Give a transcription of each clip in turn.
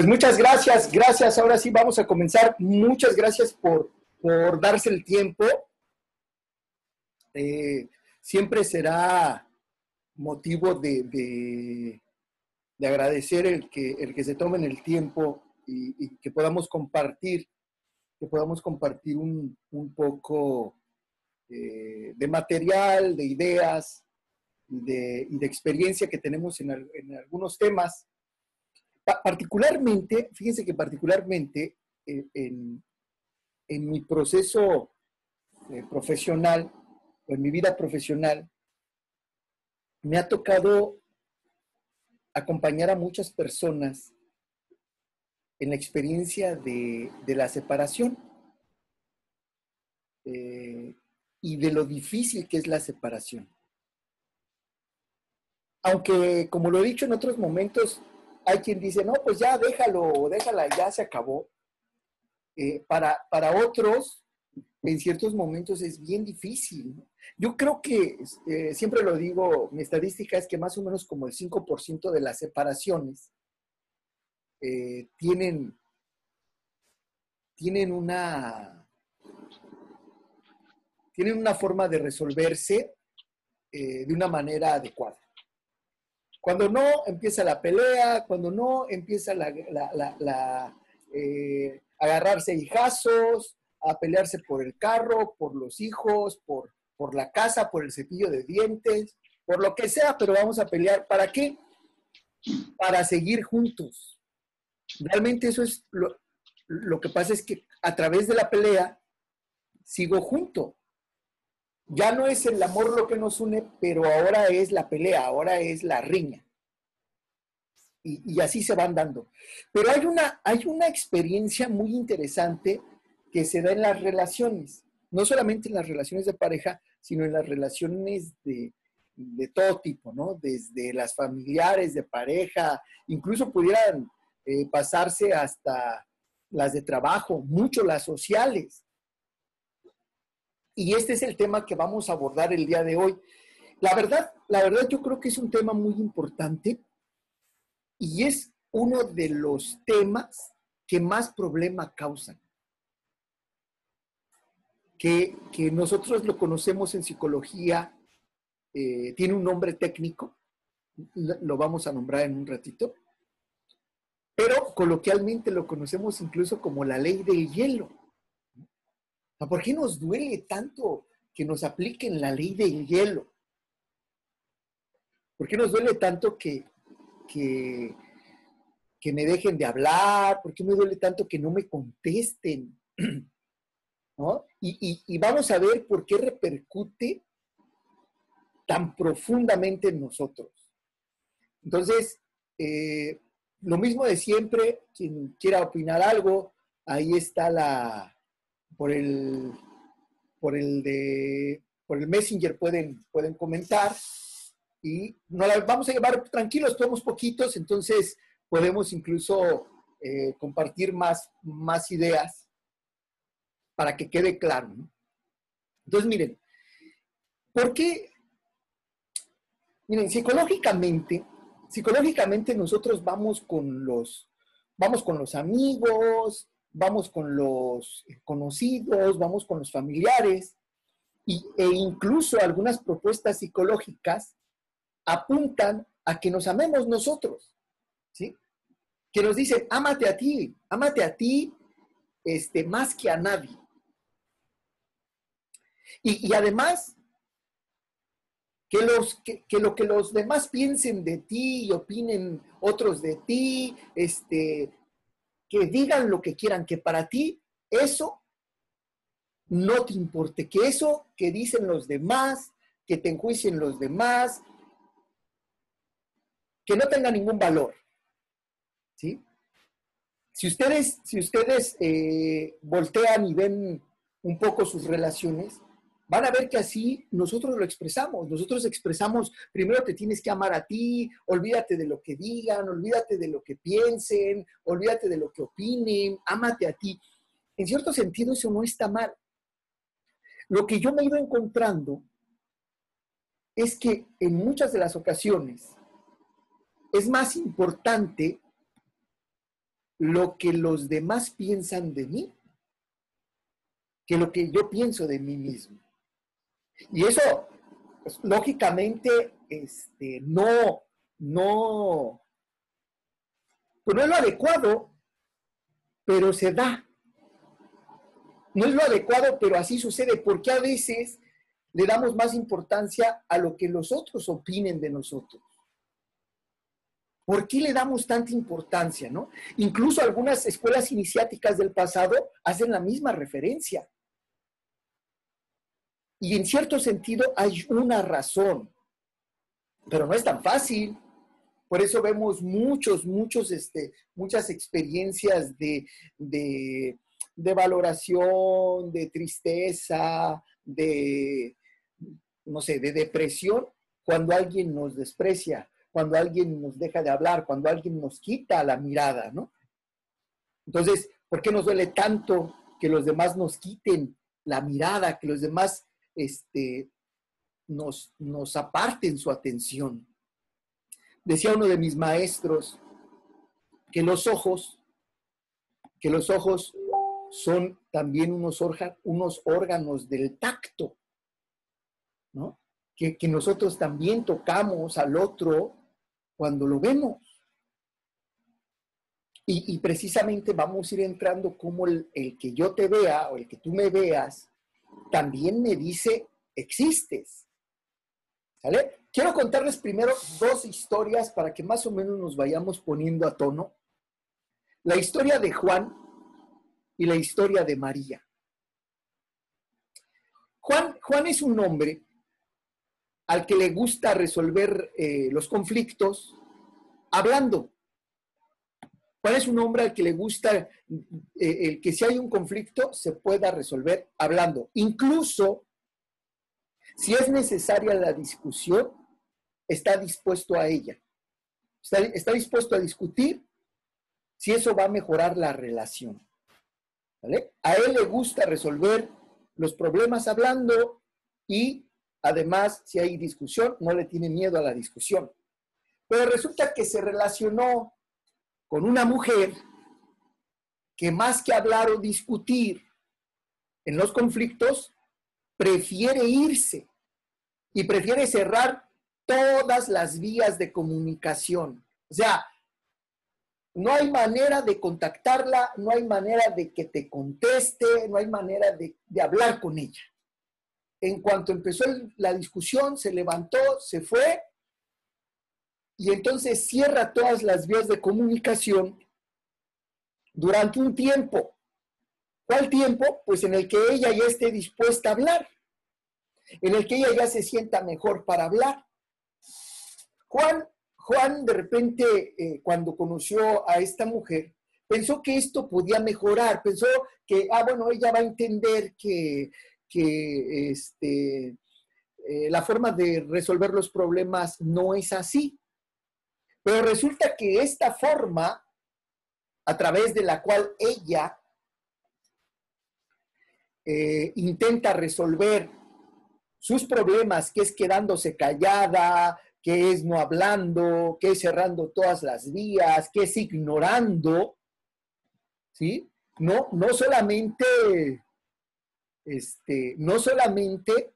Pues muchas gracias, gracias. Ahora sí vamos a comenzar. Muchas gracias por, darse el tiempo. Eh, siempre será motivo de, agradecer el que, el que se tomen el tiempo y, que podamos compartir, que podamos compartir un, poco eh, de material, de ideas y de, experiencia que tenemos en, en algunos temas particularmente, fíjense que particularmente eh, en, mi proceso eh, profesional o en mi vida profesional, me ha tocado acompañar a muchas personas en la experiencia de, la separación eh, y de lo difícil que es la separación. Aunque, como lo he dicho en otros momentos, hay quien dice, no, pues ya déjalo, déjala, ya se acabó. Eh, para, para otros, en ciertos momentos es bien difícil. Yo creo que, eh, siempre lo digo, mi estadística es que más o menos como el 5% de las separaciones eh, tienen, tienen, una, tienen una forma de resolverse de una manera adecuada. Cuando no, empieza la pelea, cuando no, empieza la, la, eh, agarrarse hijazos, a pelearse por el carro, por los hijos, por, por la casa, por el cepillo de dientes, por lo que sea, pero vamos a pelear. ¿Para qué? Para seguir juntos. Realmente eso es lo, lo que pasa es que a través de la pelea sigo junto ya no es el amor lo que nos une, pero ahora es la pelea, ahora es la riña. Y, así se van dando. Pero hay una, hay una experiencia muy interesante que se da en las relaciones, no solamente en las relaciones de pareja, sino en las relaciones de, todo tipo, ¿no? Desde las familiares, de pareja, incluso pudieran eh, pasarse hasta las de trabajo, mucho las sociales. Y este es el tema que vamos a abordar el día de hoy. La verdad, la verdad yo creo que es un tema muy importante y es uno de los temas que más problema causan. Que, nosotros lo conocemos en psicología, eh, tiene un nombre técnico, lo vamos a nombrar en un ratito, pero coloquialmente lo conocemos incluso como la ley del hielo. ¿Por qué nos duele tanto que nos apliquen la ley del hielo? ¿Por qué nos duele tanto que, que, me dejen de hablar? ¿Por qué me duele tanto que no me contesten? Y, vamos a ver por qué repercute tan profundamente en nosotros. Entonces, eh, lo mismo de siempre, quien quiera opinar algo, ahí está la, por el, por el de, por el Messenger pueden, pueden comentar y nos la vamos a llevar tranquilos, somos poquitos, entonces podemos incluso eh, compartir más, más ideas para que quede claro. Entonces, miren, ¿por qué? Miren, psicológicamente, psicológicamente nosotros vamos con los, vamos con los amigos, vamos con los conocidos, vamos con los familiares, e incluso algunas propuestas psicológicas apuntan a que nos amemos nosotros, ¿sí? Que nos dicen, ámate a ti, ámate a ti este, más que a nadie. Y, además, que, los, que, lo que los demás piensen de ti y opinen otros de ti, este, que digan lo que quieran, que para ti eso no te importe, que eso que dicen los demás, que te enjuicien los demás, que no tenga ningún valor. ¿Sí? Si ustedes, si ustedes eh, voltean y ven un poco sus relaciones, van a ver que así nosotros lo expresamos. Nosotros expresamos, primero te tienes que amar a ti, olvídate de lo que digan, olvídate de lo que piensen, olvídate de lo que opinen, ámate a ti. En cierto sentido eso no está mal. Lo que yo me he ido encontrando es que en muchas de las ocasiones es más importante lo que los demás piensan de mí que lo que yo pienso de mí mismo. Y eso, pues, lógicamente, este, no, no, pues no es lo adecuado, pero se da. No es lo adecuado, pero así sucede, porque a veces le damos más importancia a lo que los otros opinen de nosotros. ¿Por qué le damos tanta importancia, no? Incluso algunas escuelas iniciáticas del pasado hacen la misma referencia. Y en cierto sentido hay una razón, pero no es tan fácil. Por eso vemos muchos, muchos, este, muchas experiencias de, de, valoración, de tristeza, de, no sé, de depresión, cuando alguien nos desprecia, cuando alguien nos deja de hablar, cuando alguien nos quita la mirada, ¿no? Entonces, ¿por qué nos duele tanto que los demás nos quiten la mirada, que los demás este, nos, nos aparten su atención? Decía uno de mis maestros que los ojos, que los ojos son también unos, unos órganos del tacto, ¿no? Que, que, nosotros también tocamos al otro cuando lo vemos. Y, precisamente vamos a ir entrando como el, que yo te vea o el que tú me veas, también me dice, existes. Quiero contarles primero dos historias para que más o menos nos vayamos poniendo a tono. La historia de Juan y la historia de María. Juan, Juan es un hombre al que le gusta resolver eh, los conflictos hablando. Juan es un hombre al que le gusta eh, el que si hay un conflicto se pueda resolver hablando. Incluso si es necesaria la discusión, está dispuesto a ella. Está, está dispuesto a discutir si eso va a mejorar la relación. ¿vale? A él le gusta resolver los problemas hablando y Además, si hay discusión, no le tiene miedo a la discusión. Pero resulta que se relacionó con una mujer que más que hablar o discutir en los conflictos, prefiere irse y prefiere cerrar todas las vías de comunicación. O sea, no hay manera de contactarla, no hay manera de que te conteste, no hay manera de, de hablar con ella. En cuanto empezó la discusión, se levantó, se fue y entonces cierra todas las vías de comunicación durante un tiempo. ¿Cuál tiempo? Pues en el que ella ya esté dispuesta a hablar, en el que ella ya se sienta mejor para hablar. Juan, Juan de repente, eh, cuando conoció a esta mujer, pensó que esto podía mejorar, pensó que, ah, bueno, ella va a entender que que este, eh, la forma de resolver los problemas no es así. Pero resulta que esta forma, a través de la cual ella eh, intenta resolver sus problemas, que es quedándose callada, que es no hablando, que es cerrando todas las vías, que es ignorando, ¿sí? No, no solamente este, no solamente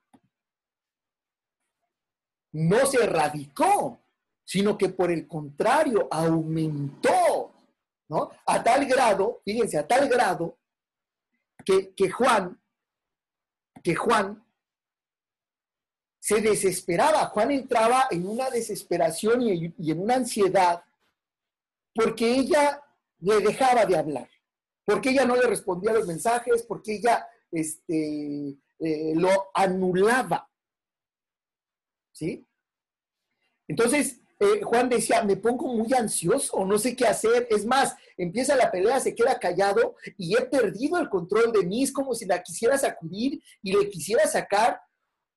no se erradicó, sino que por el contrario aumentó, ¿no? A tal grado, fíjense, a tal grado que, que Juan, que Juan se desesperaba, Juan entraba en una desesperación y, en una ansiedad porque ella le dejaba de hablar, porque ella no le respondía los mensajes, porque ella este, eh, lo anulaba. ¿Sí? Entonces, eh, Juan decía, me pongo muy ansioso, no sé qué hacer. Es más, empieza la pelea, se queda callado y he perdido el control de mí. Es como si la quisiera sacudir y le quisiera sacar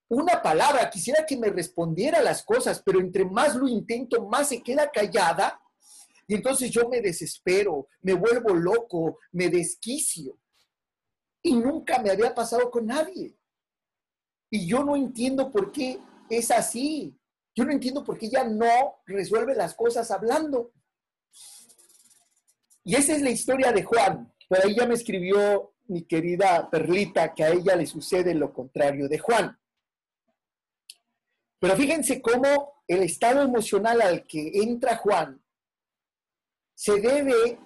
una palabra, quisiera que me respondiera las cosas, pero entre más lo intento, más se queda callada. Y entonces yo me desespero, me vuelvo loco, me desquicio. Y nunca me había pasado con nadie. Y yo no entiendo por qué es así. Yo no entiendo por qué ella no resuelve las cosas hablando. Y esa es la historia de Juan. Por ahí ya me escribió mi querida Perlita que a ella le sucede lo contrario de Juan. Pero fíjense cómo el estado emocional al que entra Juan se debe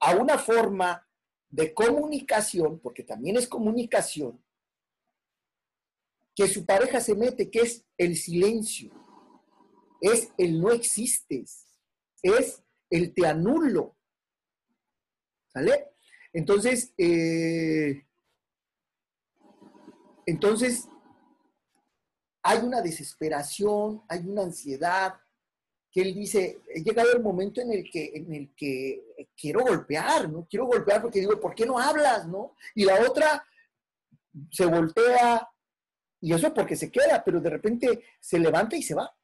a una forma de comunicación, porque también es comunicación, que su pareja se mete, que es el silencio, es el no existes, es el te anulo. ¿Sale? Entonces, eh, entonces, hay una desesperación, hay una ansiedad, que él dice, he llegado el momento en el que, en el que quiero golpear, ¿no? Quiero golpear porque digo, ¿por qué no hablas, no? Y la otra se voltea, y eso porque se queda, pero de repente se levanta y se va.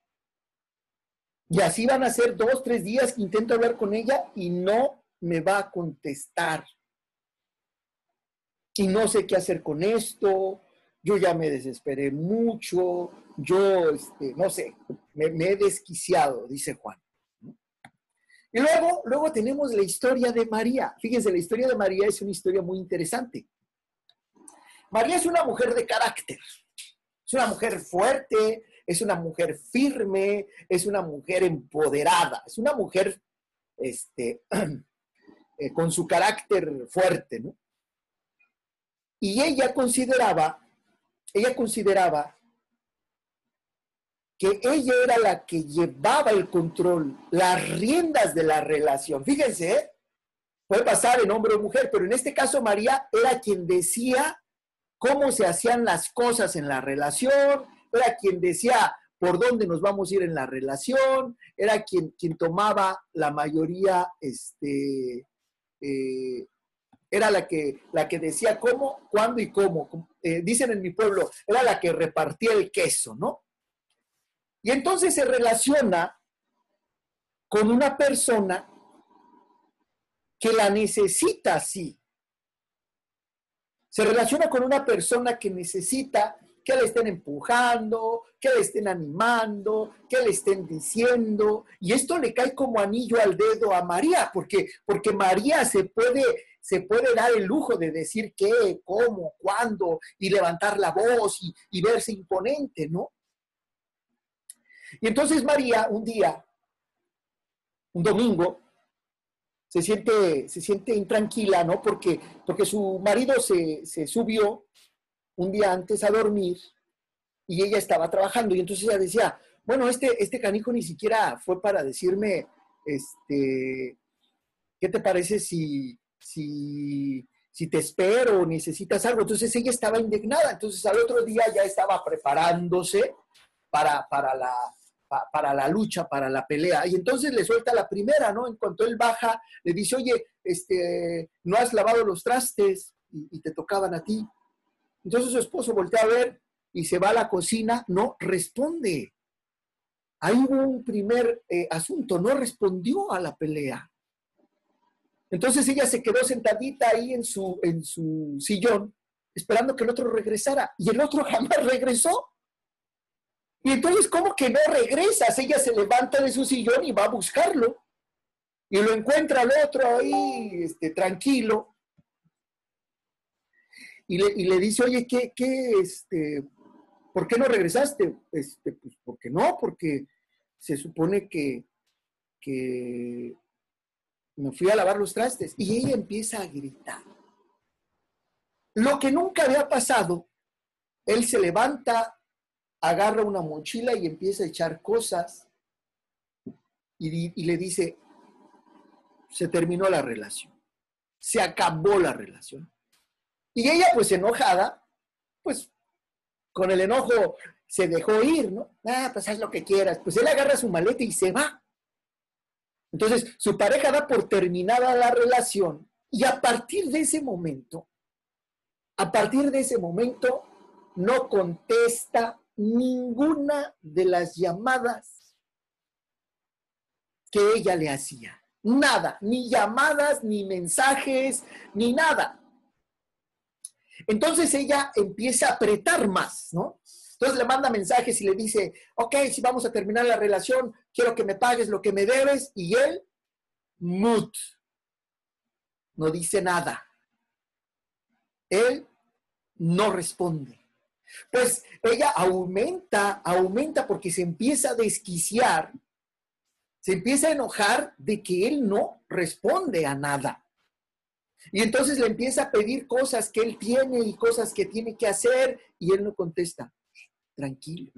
Y así van a ser dos, tres días que intento hablar con ella y no me va a contestar. Y no sé qué hacer con esto, yo ya me desesperé mucho, yo, este, no sé, me, he desquiciado, dice Juan. Y luego, luego tenemos la historia de María. Fíjense, la historia de María es una historia muy interesante. María es una mujer de carácter, es una mujer fuerte, es una mujer firme, es una mujer empoderada, es una mujer este, eh, con su carácter fuerte, ¿no? Y ella consideraba ella consideraba que ella era la que llevaba el control, las riendas de la relación. Fíjense, ¿eh? puede pasar en hombre o mujer, pero en este caso María era quien decía cómo se hacían las cosas en la relación, era quien decía por dónde nos vamos a ir en la relación, era quien, quien tomaba la mayoría este, eh, era la que, la que decía cómo, cuándo y cómo. Eh, dicen en mi pueblo, era la que repartía el queso, ¿no? Y entonces se relaciona con una persona que la necesita así. Se relaciona con una persona que necesita que le estén empujando, que le estén animando, que le estén diciendo. Y esto le cae como anillo al dedo a María, porque, porque María se puede, se puede dar el lujo de decir qué, cómo, cuándo, y levantar la voz y, y verse imponente, ¿no? Y entonces María, un día, un domingo, se siente, se siente intranquila, ¿no? Porque, porque su marido se, se subió un día antes a dormir y ella estaba trabajando y entonces ella decía, bueno, este, este canijo ni siquiera fue para decirme, este, ¿qué te parece si, si, si te espero o necesitas algo? Entonces ella estaba indignada, entonces al otro día ya estaba preparándose para, para, la, para la lucha, para la pelea. Y entonces le suelta la primera, ¿no? En cuanto él baja, le dice, oye, este, no has lavado los trastes y te tocaban a ti. Entonces su esposo voltea a ver y se va a la cocina, no responde. Ahí hubo un primer eh, asunto, no respondió a la pelea. Entonces ella se quedó sentadita ahí en su, en su sillón, esperando que el otro regresara. Y el otro jamás regresó. Y entonces, ¿cómo que no regresas? Ella se levanta de su sillón y va a buscarlo. Y lo encuentra el otro ahí, este, tranquilo y le, dice, oye, ¿qué, qué, este, ¿por qué no regresaste? Este, pues porque no, porque se supone que, que me fui a lavar los trastes. Y ella empieza a gritar. Lo que nunca había pasado, él se levanta, agarra una mochila y empieza a echar cosas y, le dice, se terminó la relación, se acabó la relación. Y ella, pues enojada, pues con el enojo se dejó ir, ¿no? Ah, pues haz lo que quieras. Pues él agarra su maleta y se va. Entonces, su pareja da por terminada la relación y a partir de ese momento, a partir de ese momento, no contesta ninguna de las llamadas que ella le hacía. Nada, ni llamadas, ni mensajes, ni nada. Entonces ella empieza a apretar más, ¿no? Entonces le manda mensajes y le dice, ok, si vamos a terminar la relación, quiero que me pagues lo que me debes. Y él mut, no dice nada. Él no responde. Pues ella aumenta, aumenta porque se empieza a desquiciar, se empieza a enojar de que él no responde a nada. Y entonces le empieza a pedir cosas que él tiene y cosas que tiene que hacer y él no contesta. Tranquilo.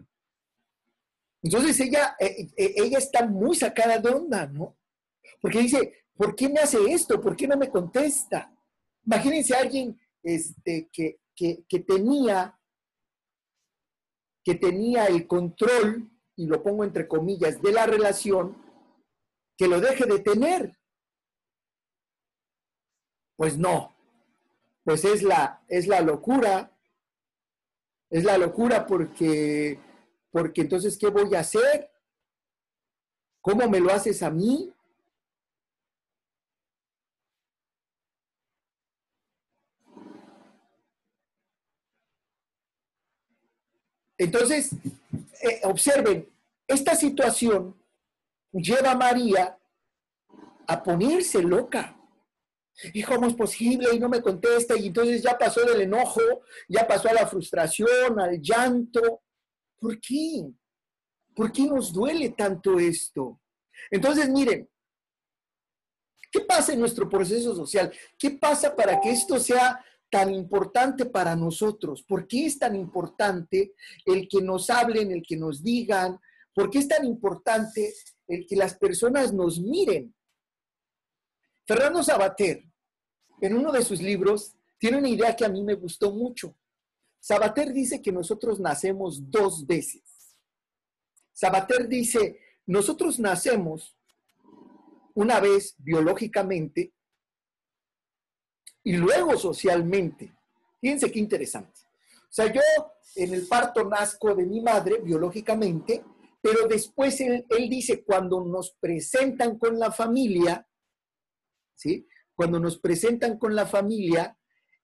Entonces ella, eh, eh, ella está muy sacada de onda, ¿no? Porque dice, ¿por qué me hace esto? ¿Por qué no me contesta? Imagínense a alguien este, que, que tenía, que tenía el control, y lo pongo entre comillas, de la relación, que lo deje de tener. Pues no, pues es la, es la locura, es la locura porque, porque entonces, ¿qué voy a hacer? ¿Cómo me lo haces a mí? Entonces, eh, observen, esta situación lleva a María a ponerse loca. ¿Y cómo es posible? Y no me contesta. Y entonces ya pasó del enojo, ya pasó a la frustración, al llanto. ¿Por qué? ¿Por qué nos duele tanto esto? Entonces, miren, ¿qué pasa en nuestro proceso social? ¿Qué pasa para que esto sea tan importante para nosotros? ¿Por qué es tan importante el que nos hablen, el que nos digan? ¿Por qué es tan importante el que las personas nos miren? Fernando Sabater, en uno de sus libros, tiene una idea que a mí me gustó mucho. Sabater dice que nosotros nacemos dos veces. Sabater dice, nosotros nacemos una vez biológicamente y luego socialmente. Fíjense qué interesante. O sea, yo en el parto nazco de mi madre biológicamente, pero después él, dice, cuando nos presentan con la familia, ¿sí? Cuando nos presentan con la familia,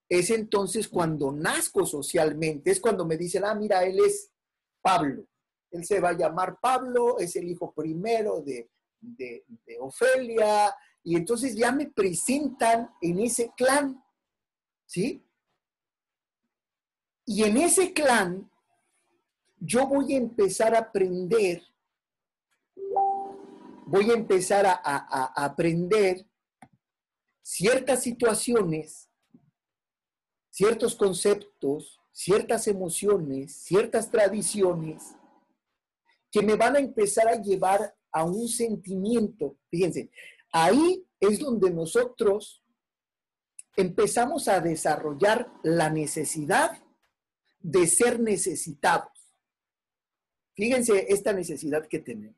es entonces cuando nazco socialmente, es cuando me dicen, ah, mira, él es Pablo, él se va a llamar Pablo, es el hijo primero de, de, Ofelia, y entonces ya me presentan en ese clan, ¿sí? Y en ese clan yo voy a empezar a aprender, voy a empezar a, a aprender ciertas situaciones, ciertos conceptos, ciertas emociones, ciertas tradiciones que me van a empezar a llevar a un sentimiento. Fíjense, ahí es donde nosotros empezamos a desarrollar la necesidad de ser necesitados. Fíjense esta necesidad que tenemos.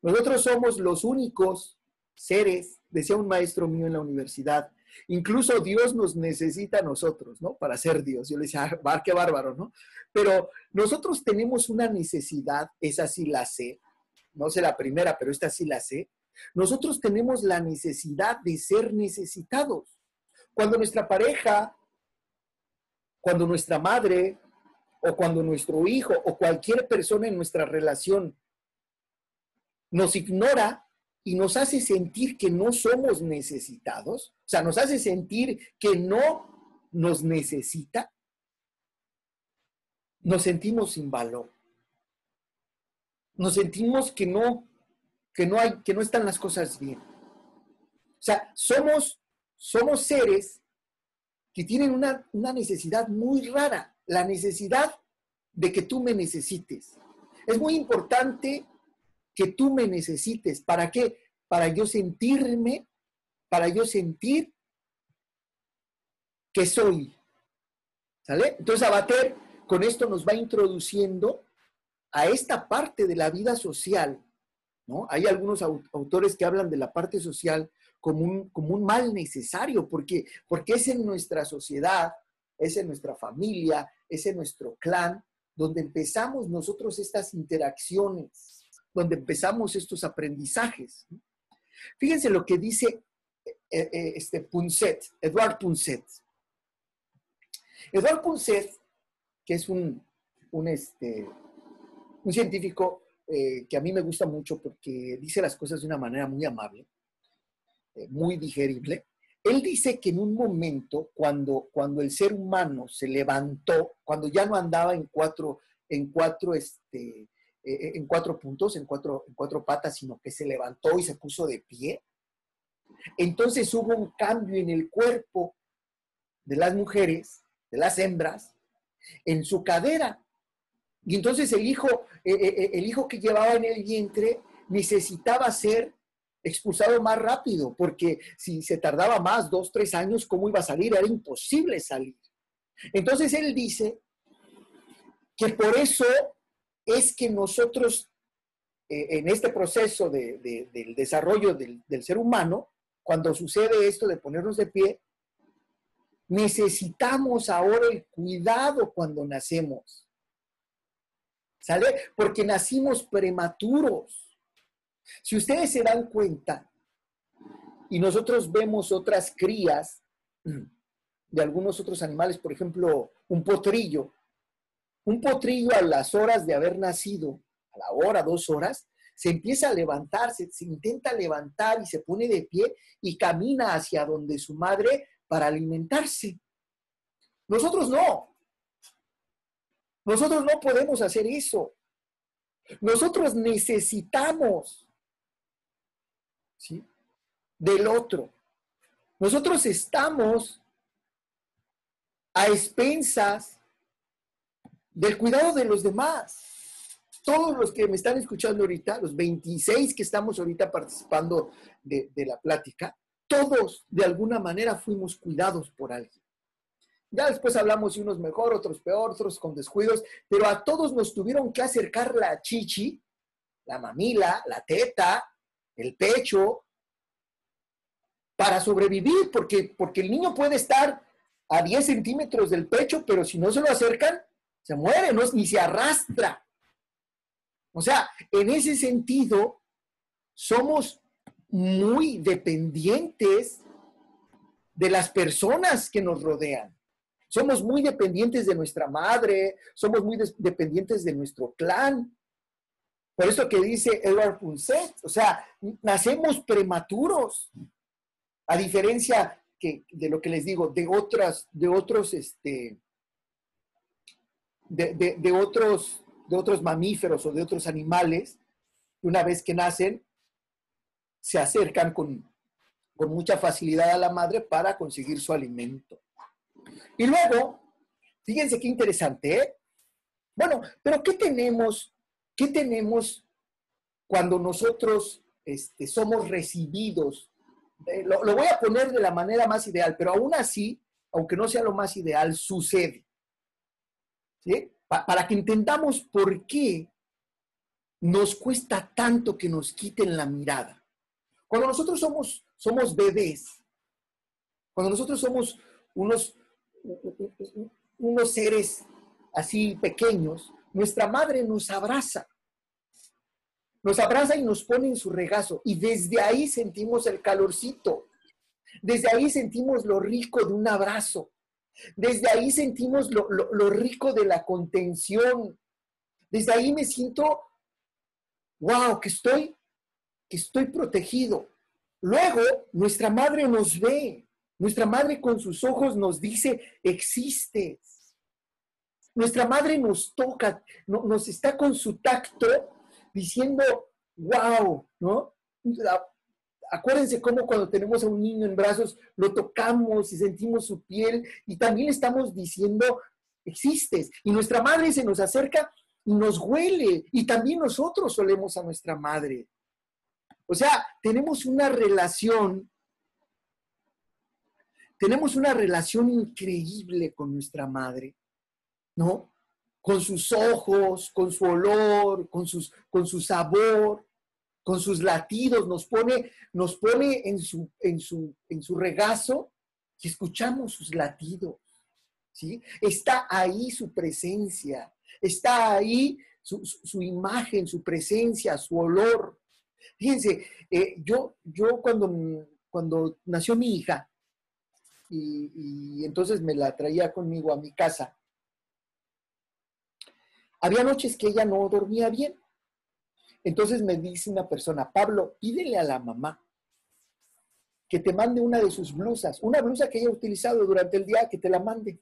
Nosotros somos los únicos seres, decía un maestro mío en la universidad, incluso Dios nos necesita a nosotros, ¿no? Para ser Dios. Yo le decía, ah, qué bárbaro, ¿no? Pero nosotros tenemos una necesidad, esa sí la sé, no sé la primera, pero esta sí la sé. Nosotros tenemos la necesidad de ser necesitados. Cuando nuestra pareja, cuando nuestra madre, o cuando nuestro hijo, o cualquier persona en nuestra relación nos ignora, y nos hace sentir que no somos necesitados, o sea, nos hace sentir que no nos necesita, nos sentimos sin valor. Nos sentimos que no, que no hay, que no están las cosas bien. O sea, somos, somos seres que tienen una, una necesidad muy rara, la necesidad de que tú me necesites. Es muy importante que tú me necesites. ¿Para qué? Para yo sentirme, para yo sentir que soy. ¿Sale? Entonces, Abater con esto nos va introduciendo a esta parte de la vida social. ¿No? Hay algunos autores que hablan de la parte social como un, como un mal necesario, porque, porque es en nuestra sociedad, es en nuestra familia, es en nuestro clan, donde empezamos nosotros estas interacciones donde empezamos estos aprendizajes. Fíjense lo que dice eh, eh, este Punset, Edward Punset. Edward Punset, que es un, un, este, un científico eh, que a mí me gusta mucho porque dice las cosas de una manera muy amable, eh, muy digerible. Él dice que en un momento, cuando, cuando el ser humano se levantó, cuando ya no andaba en cuatro, en cuatro, este, eh, en cuatro puntos, en cuatro, en cuatro patas, sino que se levantó y se puso de pie, entonces hubo un cambio en el cuerpo de las mujeres, de las hembras, en su cadera. Y entonces el hijo, eh, eh, el hijo que llevaba en el vientre necesitaba ser expulsado más rápido, porque si se tardaba más, dos, tres años, ¿cómo iba a salir? Era imposible salir. Entonces él dice que por eso es que nosotros, eh, en este proceso del desarrollo del, del ser humano, cuando sucede esto de ponernos de pie, necesitamos ahora el cuidado cuando nacemos. ¿Sale? Porque nacimos prematuros. Si ustedes se dan cuenta y nosotros vemos otras crías de algunos otros animales, por ejemplo, un potrillo, un potrillo a las horas de haber nacido, a la hora, dos horas, se empieza a levantar, se, intenta levantar y se pone de pie y camina hacia donde su madre para alimentarse. Nosotros no. Nosotros no podemos hacer eso. Nosotros necesitamos ¿sí? del otro. Nosotros estamos a expensas del cuidado de los demás todos los que me están escuchando ahorita, los 26 que estamos ahorita participando de, la plática, todos de alguna manera fuimos cuidados por alguien. Ya después hablamos de unos mejor, otros peor, otros con descuidos, pero a todos nos tuvieron que acercar la chichi, la mamila, la teta, el pecho, para sobrevivir, porque, porque el niño puede estar a 10 centímetros del pecho, pero si no se lo acercan, se muere, no, ni se arrastra. O sea, en ese sentido, somos muy dependientes de las personas que nos rodean. Somos muy dependientes de nuestra madre, somos muy dependientes de nuestro clan. Por eso que dice Edward Punset, o sea, nacemos prematuros, a diferencia que, de lo que les digo, de otras, de otros, este, de, de otros de otros mamíferos o de otros animales, una vez que nacen, se acercan con, mucha facilidad a la madre para conseguir su alimento. Y luego, fíjense qué interesante, ¿eh? Bueno, pero ¿qué tenemos? ¿Qué tenemos cuando nosotros este, somos recibidos? Eh, lo, lo, voy a poner de la manera más ideal, pero aún así, aunque no sea lo más ideal, sucede. ¿Sí? para que entendamos por qué nos cuesta tanto que nos quiten la mirada. Cuando nosotros somos, somos bebés, cuando nosotros somos unos, unos seres así pequeños, nuestra madre nos abraza. Nos abraza y nos pone en su regazo. Y desde ahí sentimos el calorcito. Desde ahí sentimos lo rico de un abrazo. Desde ahí sentimos lo, rico de la contención. Desde ahí me siento, wow, que estoy, que estoy protegido. Luego, nuestra madre nos ve. Nuestra madre con sus ojos nos dice, existes. Nuestra madre nos toca, nos está con su tacto diciendo, wow, ¿no? acuérdense cómo cuando tenemos a un niño en brazos lo tocamos y sentimos su piel y también estamos diciendo, existes. Y nuestra madre se nos acerca y nos huele y también nosotros solemos a nuestra madre. O sea, tenemos una relación, tenemos una relación increíble con nuestra madre, ¿no? Con sus ojos, con su olor, con, sus, con su sabor con sus latidos, nos pone, nos pone en, su, en, su, en su regazo y escuchamos sus latidos. ¿sí? Está ahí su presencia, está ahí su, imagen, su presencia, su olor. Fíjense, eh, yo, yo cuando, cuando nació mi hija, y, entonces me la traía conmigo a mi casa, había noches que ella no dormía bien. Entonces me dice una persona, Pablo, pídele a la mamá que te mande una de sus blusas, una blusa que haya utilizado durante el día, que te la mande.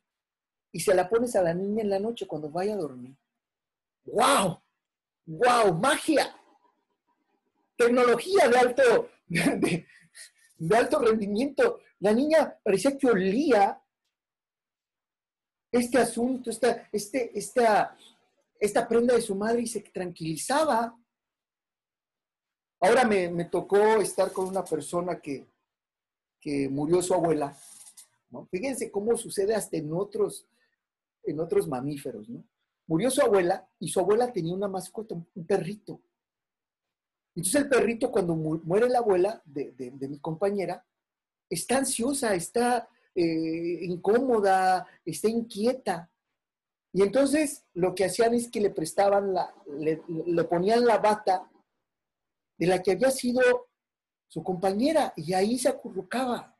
Y se la pones a la niña en la noche cuando vaya a dormir. ¡Wow! ¡Wow! ¡Magia! Tecnología de alto, alto rendimiento. La niña parecía que olía este asunto, esta, este, esta, esta prenda de su madre y se tranquilizaba. Ahora me, tocó estar con una persona que, que murió su abuela. Fíjense cómo sucede hasta en otros, en otros mamíferos, ¿no? Murió su abuela y su abuela tenía una mascota, un perrito. Entonces el perrito cuando muere la abuela de, mi compañera, está ansiosa, está eh, incómoda, está inquieta. Y entonces lo que hacían es que le prestaban la, le, le ponían la bata de la que había sido su compañera, y ahí se acurrucaba.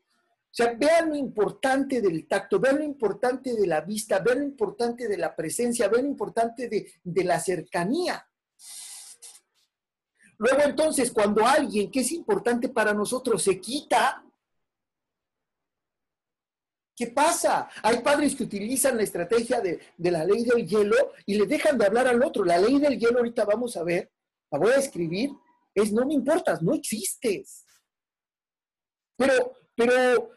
O sea, vean lo importante del tacto, vean lo importante de la vista, vean lo importante de la presencia, vean lo importante de, de la cercanía. Luego entonces, cuando alguien que es importante para nosotros se quita, ¿qué pasa? Hay padres que utilizan la estrategia de, de, la ley del hielo y le dejan de hablar al otro. La ley del hielo ahorita vamos a ver, la voy a escribir, es no me importas, no existes. Pero, pero,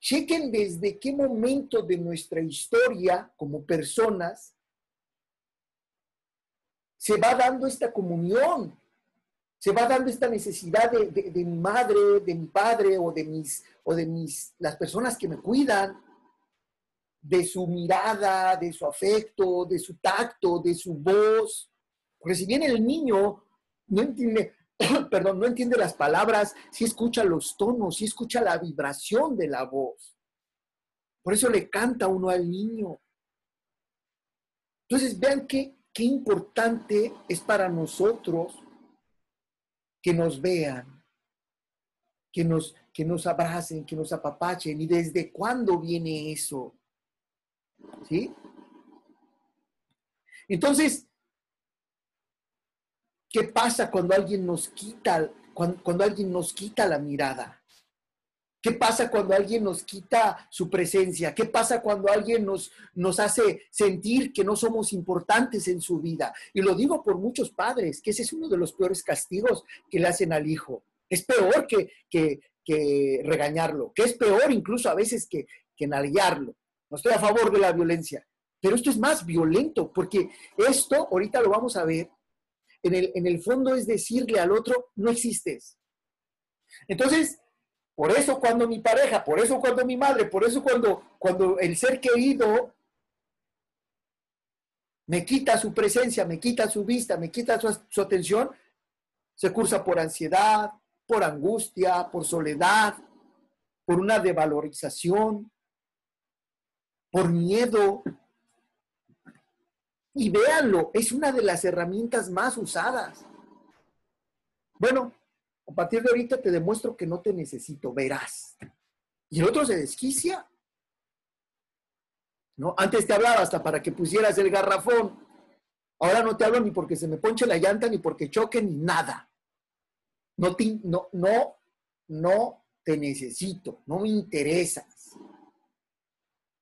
chequen desde qué momento de nuestra historia como personas se va dando esta comunión, se va dando esta necesidad de, mi madre, de mi padre o de mis, o de mis, las personas que me cuidan, de su mirada, de su afecto, de su tacto, de su voz. Porque si bien el niño no entiende, perdón, no entiende las palabras, sí escucha los tonos, sí escucha la vibración de la voz. Por eso le canta uno al niño. Entonces, vean qué, qué importante es para nosotros que nos vean, que nos, que nos abracen, que nos apapachen. ¿Y desde cuándo viene eso? ¿Sí? Entonces, ¿Qué pasa cuando alguien nos quita, cuando, alguien nos quita la mirada? ¿Qué pasa cuando alguien nos quita su presencia? ¿Qué pasa cuando alguien nos, nos hace sentir que no somos importantes en su vida? Y lo digo por muchos padres, que ese es uno de los peores castigos que le hacen al hijo. Es peor que, que, regañarlo, que es peor incluso a veces que, que No estoy a favor de la violencia, pero esto es más violento, porque esto, ahorita lo vamos a ver, en el, fondo es decirle al otro, no existes. Entonces, por eso cuando mi pareja, por eso cuando mi madre, por eso cuando, cuando el ser querido me quita su presencia, me quita su vista, me quita su, su, atención, se cursa por ansiedad, por angustia, por soledad, por una devalorización, por miedo, y véanlo, es una de las herramientas más usadas. Bueno, a partir de ahorita te demuestro que no te necesito, verás. Y el otro se desquicia. ¿No? Antes te hablaba hasta para que pusieras el garrafón. Ahora no te hablo ni porque se me ponche la llanta, ni porque choque, ni nada. No te, no, no, no te necesito, no me interesas.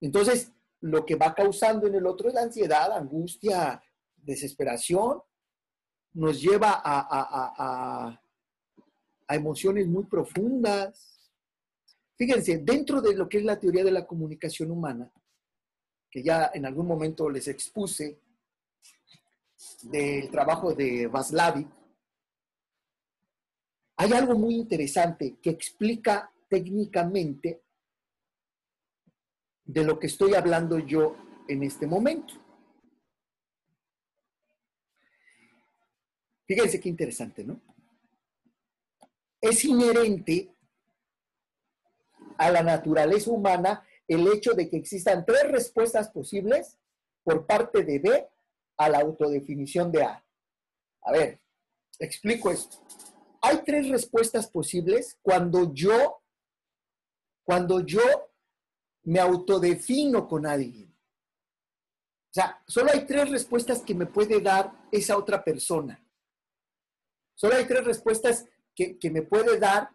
Entonces, lo que va causando en el otro es la ansiedad, angustia, desesperación, nos lleva a, emociones muy profundas. Fíjense, dentro de lo que es la teoría de la comunicación humana, que ya en algún momento les expuse del trabajo de Vaslavic, hay algo muy interesante que explica técnicamente de lo que estoy hablando yo en este momento. Fíjense qué interesante, ¿no? Es inherente a la naturaleza humana el hecho de que existan tres respuestas posibles por parte de B a la autodefinición de A. A ver, explico esto. Hay tres respuestas posibles cuando yo, cuando yo me autodefino con alguien. O sea, solo hay tres respuestas que me puede dar esa otra persona. Solo hay tres respuestas que, me puede dar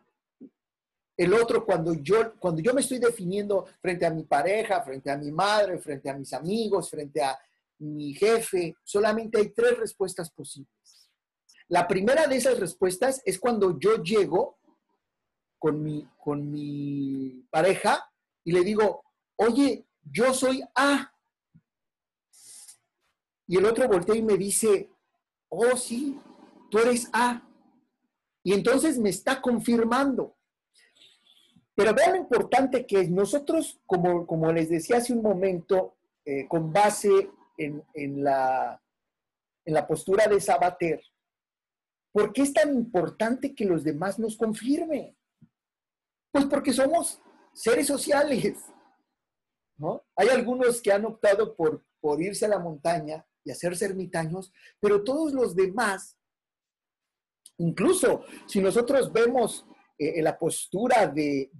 el otro cuando yo, cuando yo me estoy definiendo frente a mi pareja, frente a mi madre, frente a mis amigos, frente a mi jefe, solamente hay tres respuestas posibles. La primera de esas respuestas es cuando yo llego con mi, con mi pareja y le digo, oye, yo soy A. Y el otro voltea y me dice, oh sí, tú eres A. Y entonces me está confirmando. Pero vean lo importante que es nosotros, como, como les decía hace un momento, eh, con base en, en, la, en la postura de Sabater, ¿por qué es tan importante que los demás nos confirmen? Pues porque somos seres sociales. ¿no? Hay algunos que han optado por, por irse a la montaña y hacerse ermitaños, pero todos los demás, incluso si nosotros vemos eh, la postura de,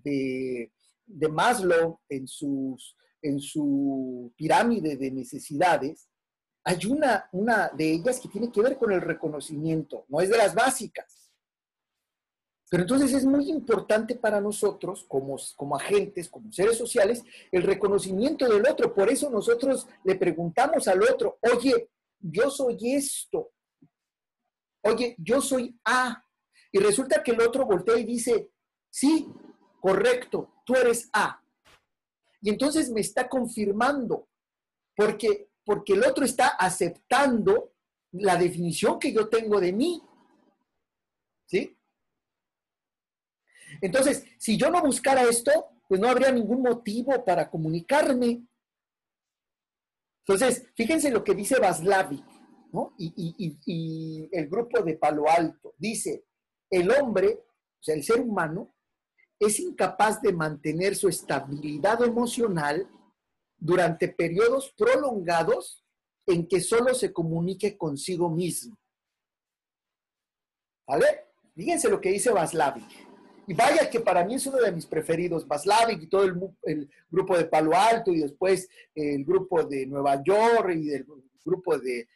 Maslow en, su pirámide de necesidades, hay una, una de ellas que tiene que ver con el reconocimiento, no es de las básicas. Pero entonces es muy importante para nosotros, como, como agentes, como seres sociales, el reconocimiento del otro. Por eso nosotros le preguntamos al otro, oye, yo soy esto. Oye, yo soy A. Y resulta que el otro voltea y dice, sí, correcto, tú eres A. Y entonces me está confirmando, porque, porque el otro está aceptando la definición que yo tengo de mí. ¿Sí? Entonces, si yo no buscara esto, pues no habría ningún motivo para comunicarme. Entonces, fíjense lo que dice Vaslavic, Y, el grupo de Palo Alto. Dice, el hombre, o sea, el ser humano, es incapaz de mantener su estabilidad emocional durante periodos prolongados en que solo se comunique consigo mismo. ¿Vale? Fíjense lo que dice Vaslavic. Y vaya que para mí es uno de mis preferidos, Vaslavic y todo el, grupo de Palo Alto y después el grupo de Nueva York y el grupo de,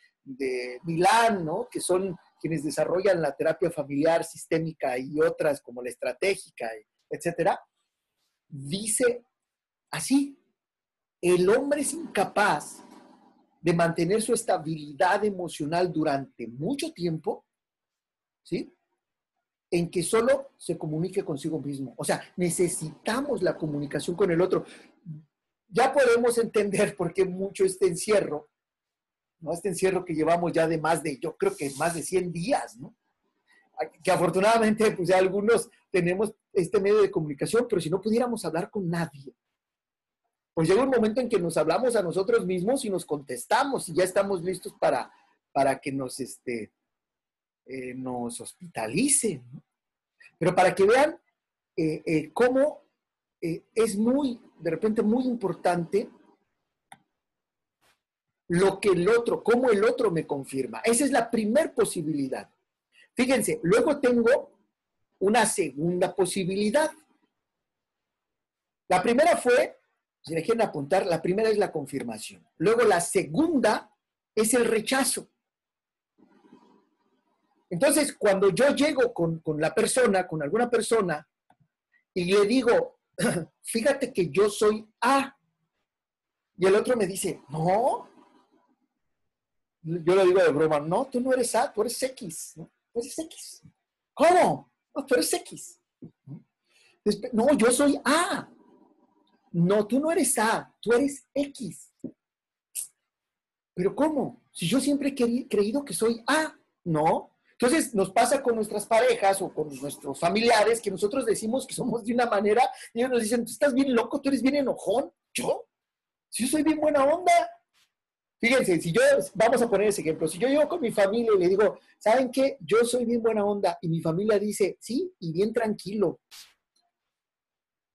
Milán, ¿no? Que son quienes desarrollan la terapia familiar sistémica y otras como la estratégica, etcétera. Dice así, el hombre es incapaz de mantener su estabilidad emocional durante mucho tiempo, ¿sí? en que solo se comunique consigo mismo. O sea, necesitamos la comunicación con el otro. Ya podemos entender por qué mucho este encierro, ¿no? Este encierro que llevamos ya de más de, yo creo que más de 100 días, ¿no? Que afortunadamente, pues ya algunos tenemos este medio de comunicación, pero si no pudiéramos hablar con nadie, pues llega un momento en que nos hablamos a nosotros mismos y nos contestamos y ya estamos listos para, para que nos, este, eh, nos hospitalicen. Pero para que vean eh, eh, cómo es muy, de repente, muy importante lo que el otro, cómo el otro me confirma. Esa es la primera posibilidad. Fíjense, luego tengo una segunda posibilidad. La primera fue, si le quieren apuntar, la primera es la confirmación. Luego la segunda es el rechazo. Entonces, cuando yo llego con, la persona, con alguna persona, y le digo, fíjate que yo soy A, y el otro me dice, no, yo le digo de broma, no, tú no eres A, tú eres X, ¿no? Tú eres X. ¿Cómo? No, tú eres X. No, yo soy A. No, tú no eres A, tú eres X. Pero ¿cómo? Si yo siempre he creído que soy A. No, entonces nos pasa con nuestras parejas o con nuestros familiares que nosotros decimos que somos de una manera y ellos nos dicen, tú estás bien loco, tú eres bien enojón. ¿Yo? Si yo soy bien buena onda. Fíjense, si yo, vamos a poner ese ejemplo, si yo llego con mi familia y le digo, ¿saben qué? Yo soy bien buena onda y mi familia dice, sí, y bien tranquilo.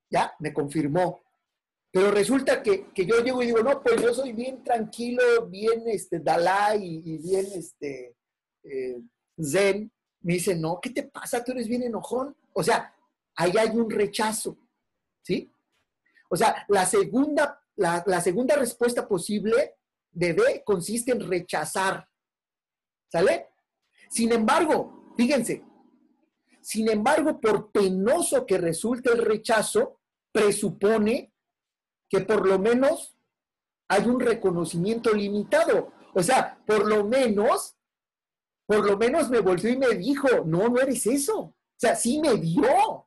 Ya, me confirmó. Pero resulta que, yo llego y digo, no, pues yo soy bien tranquilo, bien este, Dalai y, bien este, eh, Zen me dice, no, ¿qué te pasa? Tú eres bien enojón. O sea, ahí hay un rechazo, ¿sí? O sea, la segunda, la, segunda respuesta posible de B consiste en rechazar, ¿sale? Sin embargo, fíjense, Sin embargo, por penoso que resulte el rechazo, presupone que por lo menos hay un reconocimiento limitado. O sea, por lo menos, por lo menos me volvió y me dijo, no, no eres eso. O sea, sí me dio.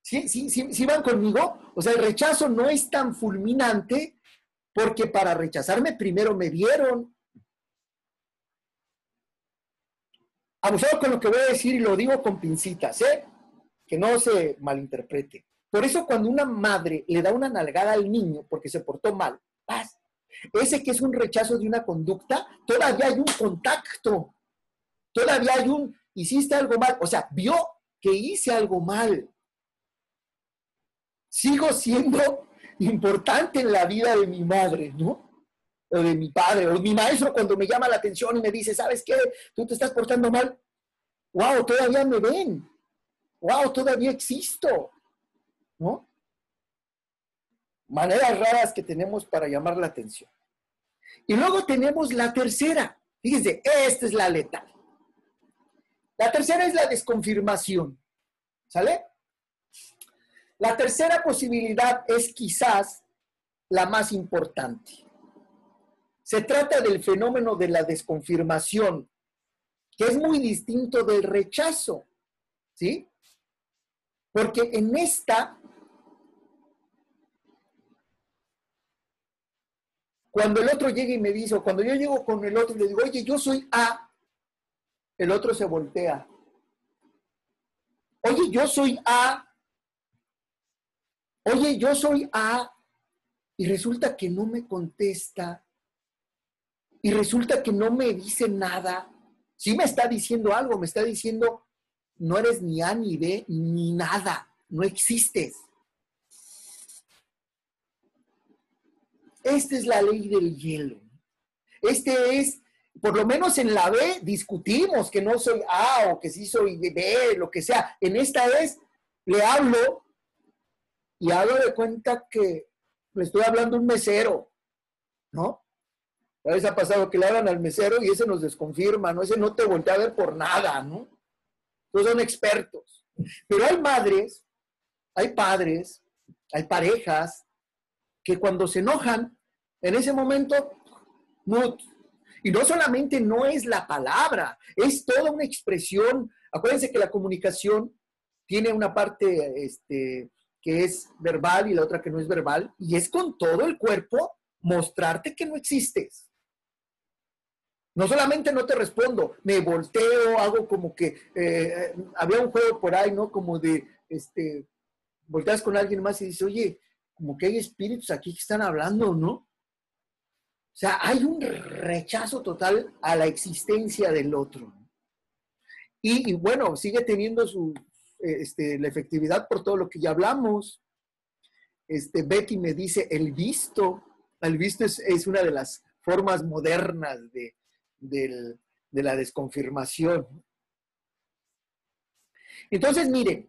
¿Sí, sí, sí, sí van conmigo? O sea, el rechazo no es tan fulminante porque para rechazarme primero me dieron. Abusado con lo que voy a decir y lo digo con pincitas, ¿eh? Que no se malinterprete. Por eso cuando una madre le da una nalgada al niño porque se portó mal, paz, ese que es un rechazo de una conducta, todavía hay un contacto, todavía hay un, hiciste algo mal, o sea, vio que hice algo mal. Sigo siendo importante en la vida de mi madre, ¿no? O de mi padre, o mi maestro cuando me llama la atención y me dice, ¿sabes qué? Tú te estás portando mal. ¡Wow! Todavía me ven. ¡Wow! Todavía existo. ¿No? Maneras raras que tenemos para llamar la atención. Y luego tenemos la tercera. Fíjense, esta es la letal. La tercera es la desconfirmación. ¿Sale? La tercera posibilidad es quizás la más importante. Se trata del fenómeno de la desconfirmación, que es muy distinto del rechazo, ¿sí? Porque en esta, cuando el otro llega y me dice, o cuando yo llego con el otro y le digo, oye, yo soy A, el otro se voltea. Oye, yo soy A, oye, yo soy A, y resulta que no me contesta, y resulta que no me dice nada. Sí me está diciendo algo, me está diciendo, no eres ni A, ni B, ni nada, no existes. Esta es la ley del hielo. Este es, por lo menos en la B discutimos que no soy A o que sí soy B, lo que sea. En esta es, le hablo y hago de cuenta que le estoy hablando un mesero, ¿no? A veces ha pasado que le hablan al mesero y ese nos desconfirma, ¿no? Ese no te voltea a ver por nada, ¿no? Todos son expertos. Pero hay madres, hay padres, hay parejas que cuando se enojan, en ese momento, Y no solamente no es la palabra, es toda una expresión. Acuérdense que la comunicación tiene una parte este, que es verbal y la otra que no es verbal, y es con todo el cuerpo mostrarte que no existes. No solamente no te respondo, me volteo, hago como que, eh, había un juego por ahí, ¿no? Como de, este, volteas con alguien más y dices, oye, como que hay espíritus aquí que están hablando, ¿no? O sea, hay un rechazo total a la existencia del otro. Y bueno, sigue teniendo su, este, la efectividad por todo lo que ya hablamos. Este, Betty me dice, el visto, el visto es, una de las formas modernas de, de la desconfirmación. Entonces, miren,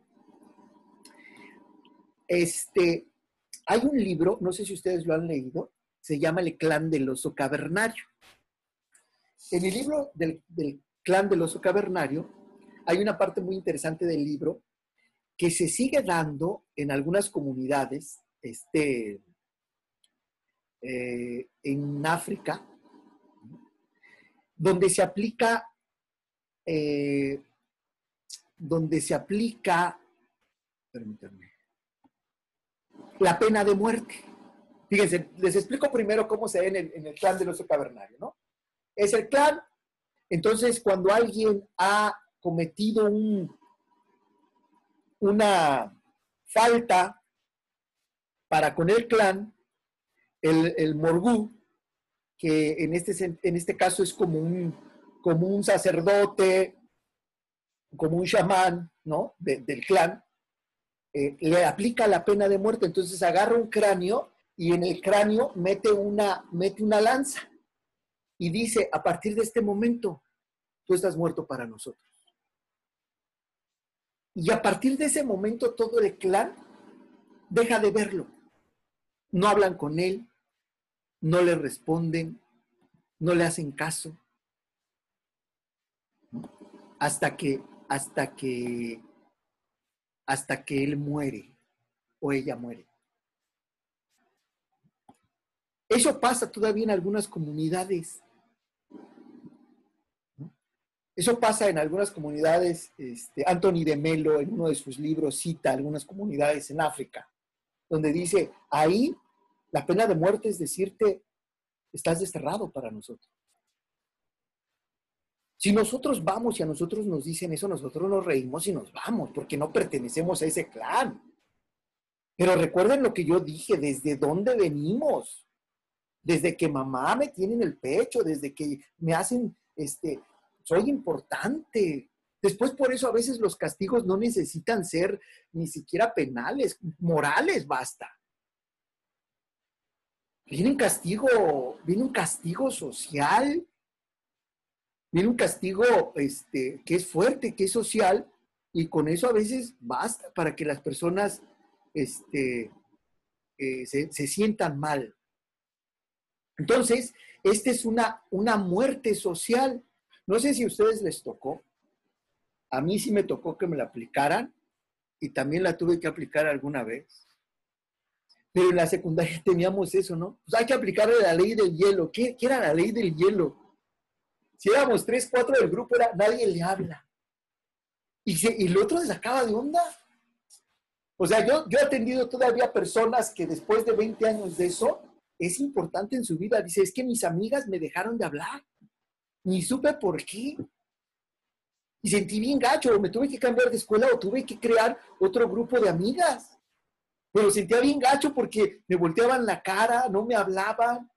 este, hay un libro, no sé si ustedes lo han leído, se llama El clan del oso cavernario. En el libro del, del clan del oso cavernario hay una parte muy interesante del libro que se sigue dando en algunas comunidades este, eh, en África, donde se aplica, eh, donde se aplica, permítanme, la pena de muerte. Fíjense, les explico primero cómo se ve en el, en el clan del oso cavernario, ¿no? Es el clan, entonces cuando alguien ha cometido un, una falta para con el clan, el, el morgú, que en este, en este caso es como un, como un sacerdote, como un chamán, ¿no? del clan, eh, le aplica la pena de muerte. Entonces agarra un cráneo y en el cráneo mete una, mete una lanza y dice, a partir de este momento, tú estás muerto para nosotros. Y a partir de ese momento todo el clan deja de verlo. No hablan con él, no le responden, no le hacen caso. Hasta que hasta que, hasta que él muere o ella muere. Eso pasa todavía en algunas comunidades. Eso pasa en algunas comunidades. Este, Anthony de Melo, en uno de sus libros, cita algunas comunidades en África, donde dice, ahí la pena de muerte es decirte, estás desterrado para nosotros. Si nosotros vamos y a nosotros nos dicen eso, nosotros nos reímos y nos vamos, porque no pertenecemos a ese clan. Pero recuerden lo que yo dije, desde dónde venimos. Desde que mamá me tiene en el pecho, desde que me hacen, este, soy importante. Después por eso a veces los castigos no necesitan ser ni siquiera penales, morales basta. Viene un castigo, viene un castigo social viene un castigo este, que es fuerte, que es social, y con eso a veces basta para que las personas este, eh, se, sientan mal. Entonces, esta es una, una muerte social. No sé si a ustedes les tocó. A mí sí me tocó que me la aplicaran y también la tuve que aplicar alguna vez. Pero en la secundaria teníamos eso, ¿no? Pues hay que aplicarle la ley del hielo. ¿Qué, era la ley del hielo? Si éramos tres, cuatro del grupo, era, nadie le habla. Y, el otro se sacaba de onda. O sea, yo, yo he atendido todavía personas que después de 20 años de eso, es importante en su vida. Dice, es que mis amigas me dejaron de hablar. Ni supe por qué. Y sentí bien gacho, me tuve que cambiar de escuela o tuve que crear otro grupo de amigas. Pero sentía bien gacho porque me volteaban la cara, no me hablaban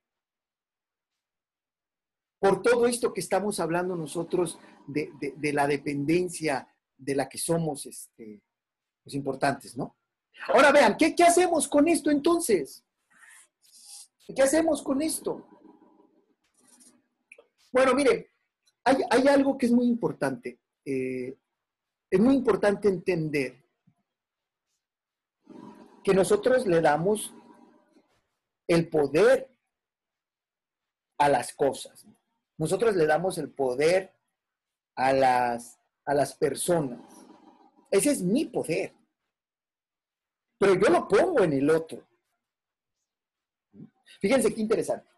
por todo esto que estamos hablando nosotros de, la dependencia de la que somos este, los importantes, ¿no? Ahora vean, ¿qué, hacemos con esto entonces? ¿Qué hacemos con esto? Bueno, miren, hay, algo que es muy importante. Eh, es muy importante entender que nosotros le damos el poder a las cosas. Nosotros le damos el poder a las, a las personas. Ese es mi poder. Pero yo lo pongo en el otro. Fíjense qué interesante.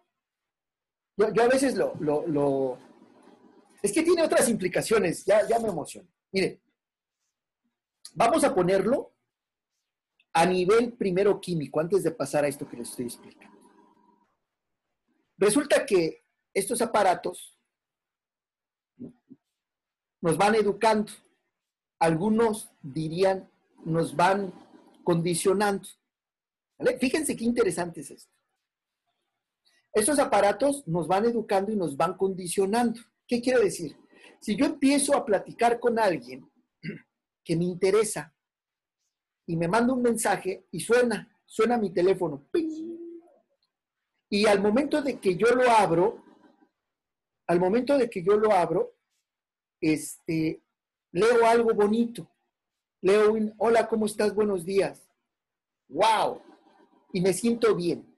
Yo, a veces lo, Es que tiene otras implicaciones, ya, ya me emociono. Mire, vamos a ponerlo a nivel primero químico, antes de pasar a esto que les estoy explicando. Resulta que estos aparatos nos van educando. Algunos dirían, nos van condicionando. Fíjense qué interesante es esto. Estos aparatos nos van educando y nos van condicionando. ¿Qué quiero decir? Si yo empiezo a platicar con alguien que me interesa y me manda un mensaje y suena, suena mi teléfono, y al momento de que yo lo abro, al momento de que yo lo abro, este, leo algo bonito. Leo un, hola, ¿cómo estás? Buenos días. ¡Wow! Y me siento bien.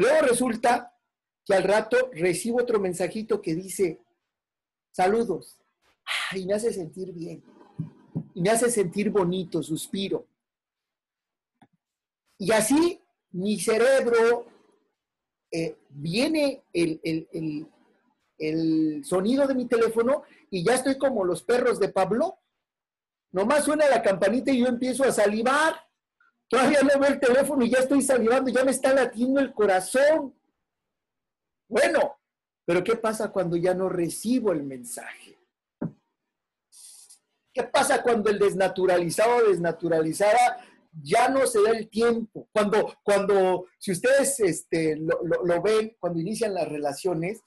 Luego resulta que al rato recibo otro mensajito que dice, saludos. Y me hace sentir bien. Y me hace sentir bonito, suspiro. Y así mi cerebro eh, viene el, el sonido de mi teléfono y ya estoy como los perros de Pablo. Nomás suena la campanita y yo empiezo a salivar. Todavía no veo el teléfono y ya estoy salivando, ya me está latiendo el corazón. Bueno, pero ¿qué pasa cuando ya no recibo el mensaje? ¿Qué pasa cuando el desnaturalizado o desnaturalizada ya no se da el tiempo? Cuando, cuando si ustedes este, lo ven, cuando inician las relaciones,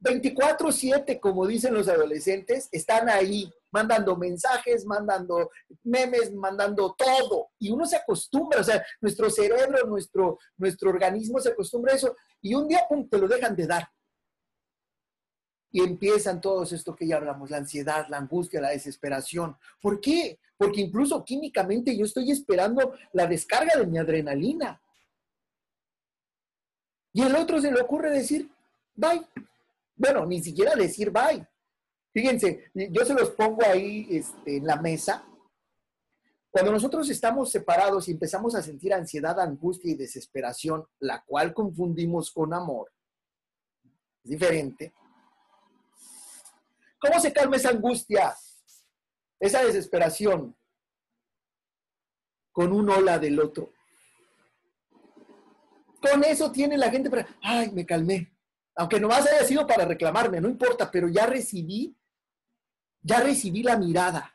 24/7, como dicen los adolescentes, están ahí mandando mensajes, mandando memes, mandando todo. Y uno se acostumbra, o sea, nuestro cerebro, nuestro, nuestro organismo se acostumbra a eso. Y un día, pum, te lo dejan de dar. Y empiezan todos esto que ya hablamos, la ansiedad, la angustia, la desesperación. ¿Por qué? Porque incluso químicamente yo estoy esperando la descarga de mi adrenalina. Y el otro se le ocurre decir, bye, bueno, ni siquiera decir bye. Fíjense, yo se los pongo ahí este, en la mesa. Cuando nosotros estamos separados y empezamos a sentir ansiedad, angustia y desesperación, la cual confundimos con amor, es diferente. ¿Cómo se calma esa angustia, esa desesperación? Con un hola del otro. Con eso tiene la gente para, ay, me calmé. Aunque nomás haya sido para reclamarme, no importa, pero ya recibí, ya recibí la mirada.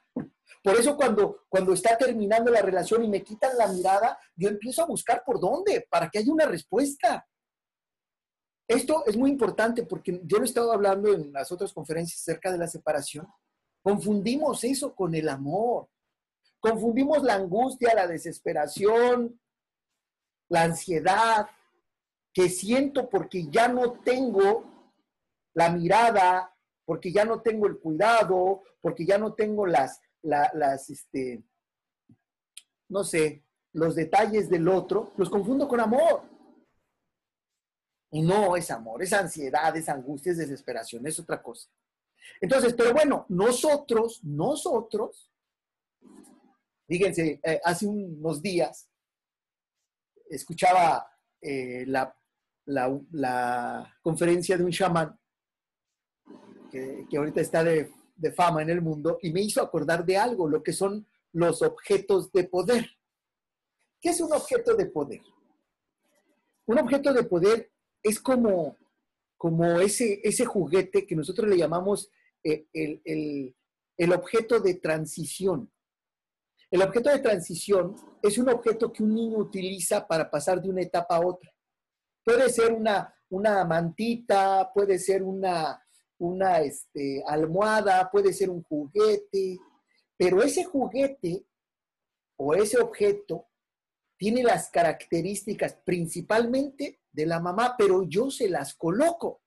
Por eso cuando, cuando está terminando la relación y me quitan la mirada, yo empiezo a buscar por dónde, para que haya una respuesta. Esto es muy importante porque yo lo he estado hablando en las otras conferencias acerca de la separación. Confundimos eso con el amor. Confundimos la angustia, la desesperación, la ansiedad que siento porque ya no tengo la mirada, porque ya no tengo el cuidado, porque ya no tengo las, las, este, no sé, los detalles del otro, los confundo con amor. Y no es amor, es ansiedad, es angustia, es desesperación, es otra cosa. Entonces, pero bueno, nosotros, nosotros, fíjense, eh, hace unos días escuchaba eh, la, conferencia de un chamán que, ahorita está de, fama en el mundo y me hizo acordar de algo, lo que son los objetos de poder. ¿Qué es un objeto de poder? Un objeto de poder es como, como ese, ese juguete que nosotros le llamamos eh, el, objeto de transición. El objeto de transición es un objeto que un niño utiliza para pasar de una etapa a otra. Puede ser una, una mantita, puede ser una, una este, almohada, puede ser un juguete, pero ese juguete o ese objeto tiene las características principalmente de la mamá, pero yo se las coloco.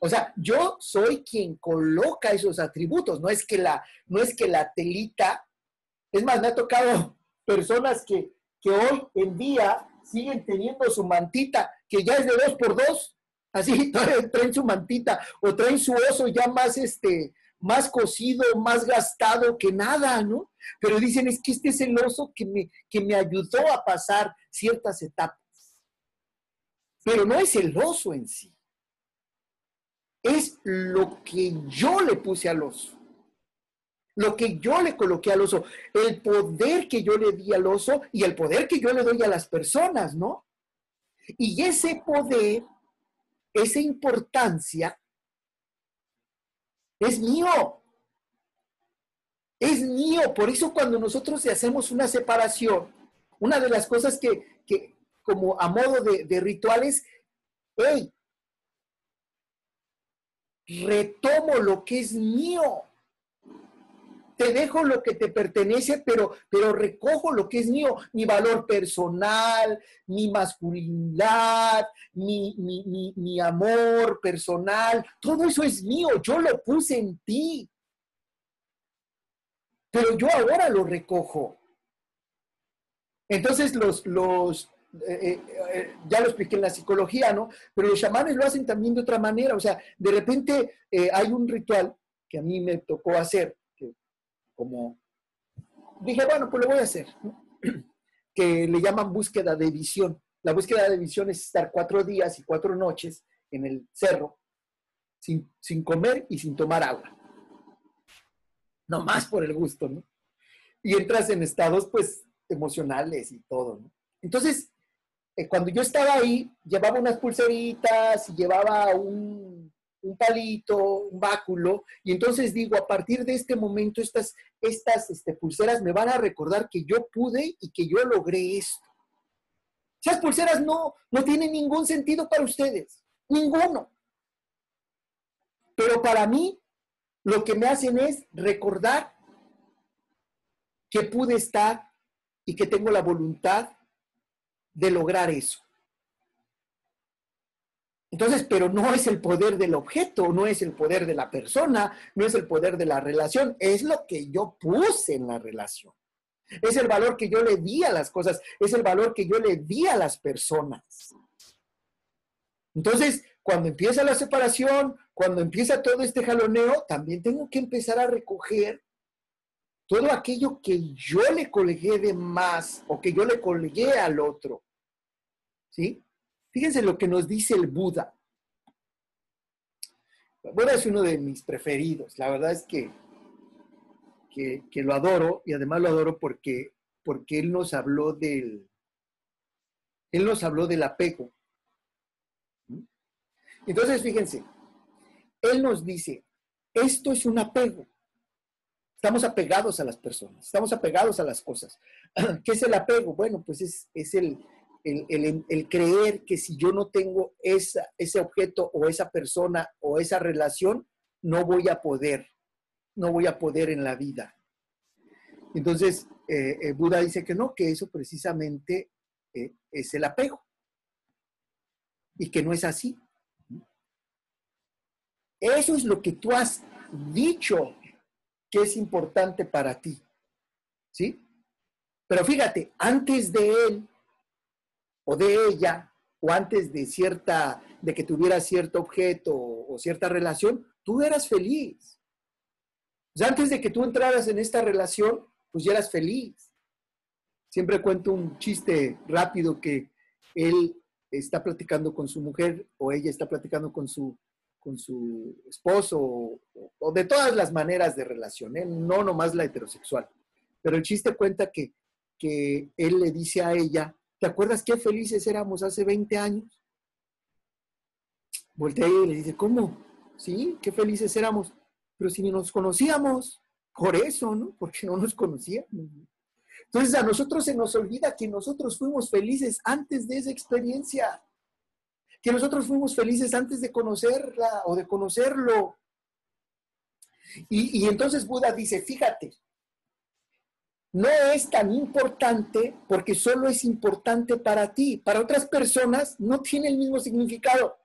O sea, yo soy quien coloca esos atributos, no es que la, no es que la telita, es más, me ha tocado personas que, que hoy en día siguen teniendo su mantita, que ya es de dos por dos, así traen su mantita, o traen su oso ya más, este, más cocido, más gastado que nada, ¿no? Pero dicen, es que este es el oso que me, que me ayudó a pasar ciertas etapas. Pero no es el oso en sí. Es lo que yo le puse al oso. Lo que yo le coloqué al oso. El poder que yo le di al oso y el poder que yo le doy a las personas, ¿no? Y ese poder, esa importancia, es mío. Es mío. Por eso cuando nosotros hacemos una separación, una de las cosas que, que, como a modo de, rituales, hey, retomo lo que es mío. Te dejo lo que te pertenece, pero, pero recojo lo que es mío, mi valor personal, mi masculinidad, mi, mi, mi amor personal, todo eso es mío, yo lo puse en ti. Pero yo ahora lo recojo. Entonces los, los, eh, eh, eh, ya lo expliqué en la psicología, ¿no? Pero los chamanes lo hacen también de otra manera, o sea, de repente hay un ritual que a mí me tocó hacer, como dije, bueno, pues lo voy a hacer, que le llaman búsqueda de visión. La búsqueda de visión es estar cuatro días y cuatro noches en el cerro sin, sin comer y sin tomar agua. No más por el gusto, ¿no? Y entras en estados, pues, emocionales y todo, ¿no? Entonces, eh, cuando yo estaba ahí, llevaba unas pulseritas y llevaba un, palito, un báculo, y entonces digo, a partir de este momento, estas, estas este, pulseras me van a recordar que yo pude y que yo logré esto. Esas pulseras no, no tienen ningún sentido para ustedes, ninguno. Pero para mí, lo que me hacen es recordar que pude estar y que tengo la voluntad de lograr eso. Entonces, pero no es el poder del objeto, no es el poder de la persona, no es el poder de la relación, es lo que yo puse en la relación. Es el valor que yo le di a las cosas, es el valor que yo le di a las personas. Entonces, cuando empieza la separación, cuando empieza todo este jaloneo, también tengo que empezar a recoger todo aquello que yo le colegué de más o que yo le colegué al otro. ¿Sí? Fíjense lo que nos dice el Buda. Buda es uno de mis preferidos. La verdad es que, que, lo adoro y además lo adoro porque, porque él nos habló del, él nos habló del apego. Entonces, fíjense, él nos dice, esto es un apego. Estamos apegados a las personas, estamos apegados a las cosas. ¿Qué es el apego? Bueno, pues es, es el, el, creer que si yo no tengo esa, ese objeto o esa persona o esa relación, no voy a poder, no voy a poder en la vida. Entonces, eh, eh, Buda dice que no, que eso precisamente eh, es el apego y que no es así. Eso es lo que tú has dicho que es importante para ti. ¿Sí? Pero fíjate, antes de él o de ella, o antes de cierta, de que tuviera cierto objeto o, cierta relación, tú eras feliz. antes de que tú entraras en esta relación, pues ya eras feliz. Siempre cuento un chiste rápido que él está platicando con su mujer o ella está platicando con su, con su esposo o, de todas las maneras de relación, ¿eh? no nomás la heterosexual. Pero el chiste cuenta que, que él le dice a ella, ¿Te acuerdas qué felices éramos hace 20 años? Voltea y le dice, ¿cómo? Sí, qué felices éramos. Pero si ni nos conocíamos, por eso, ¿no? Porque no nos conocíamos. Entonces a nosotros se nos olvida que nosotros fuimos felices antes de esa experiencia, que nosotros fuimos felices antes de conocerla o de conocerlo. Y, y entonces Buda dice, fíjate, no es tan importante porque solo es importante para ti. Para otras personas no tiene el mismo significado.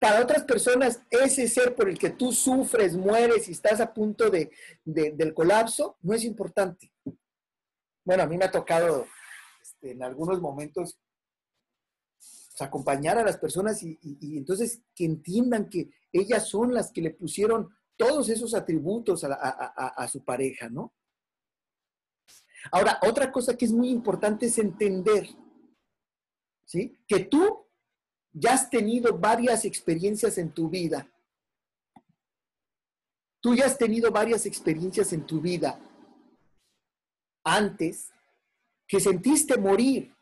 Para otras personas, ese ser por el que tú sufres, mueres y estás a punto de, del colapso, no es importante. Bueno, a mí me ha tocado este, en algunos momentos pues, acompañar a las personas y entonces que entiendan que ellas son las que le pusieron todos esos atributos a, su pareja, ¿no? Ahora, otra cosa que es muy importante es entender, ¿sí? Que tú ya has tenido varias experiencias en tu vida. Tú ya has tenido varias experiencias en tu vida antes que sentiste morir.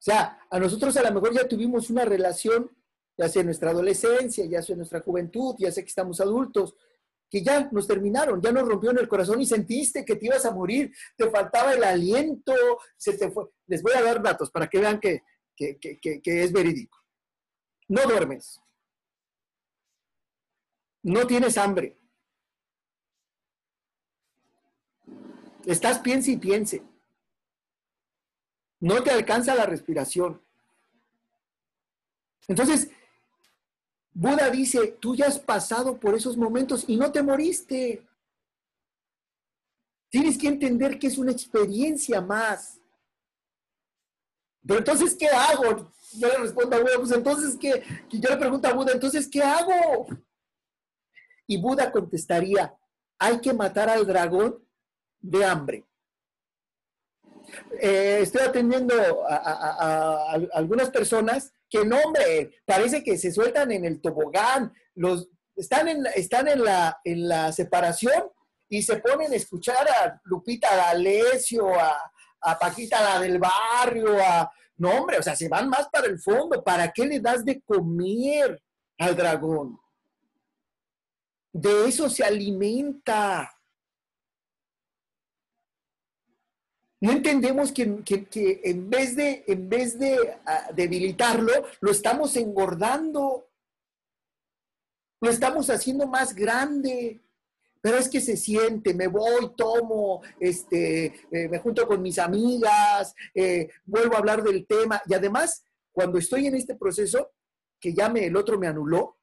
O sea, a nosotros a lo mejor ya tuvimos una relación ya sea en nuestra adolescencia, ya sea en nuestra juventud, ya sea que estamos adultos, que ya nos terminaron, ya nos rompió en el corazón y sentiste que te ibas a morir, te faltaba el aliento, se te fue. Les voy a dar datos para que vean que, que es verídico. No duermes. No tienes hambre. Estás piense y piense. No te alcanza la respiración. Entonces, Buda dice, tú ya has pasado por esos momentos y no te moriste. Tienes que entender que es una experiencia más. Pero entonces, ¿qué hago? Yo le respondo a Buda, pues entonces, ¿qué? Yo le pregunto a Buda, entonces, ¿qué hago? Y Buda contestaría, hay que matar al dragón de hambre. Eh, estoy atendiendo a, algunas personas que no, hombre, parece que se sueltan en el tobogán, los, están, en, están en, la, en la separación y se ponen a escuchar a Lupita D'Alessio, a, a Paquita la del barrio, a... No, hombre, o sea, se van más para el fondo. ¿Para qué le das de comer al dragón? De eso se alimenta. No entendemos que, en vez de, en vez de ah, debilitarlo, lo estamos engordando. Lo estamos haciendo más grande. Pero es que se siente, me voy, tomo, este, eh, me junto con mis amigas, eh, vuelvo a hablar del tema. Y además, cuando estoy en este proceso, que ya me, el otro me anuló,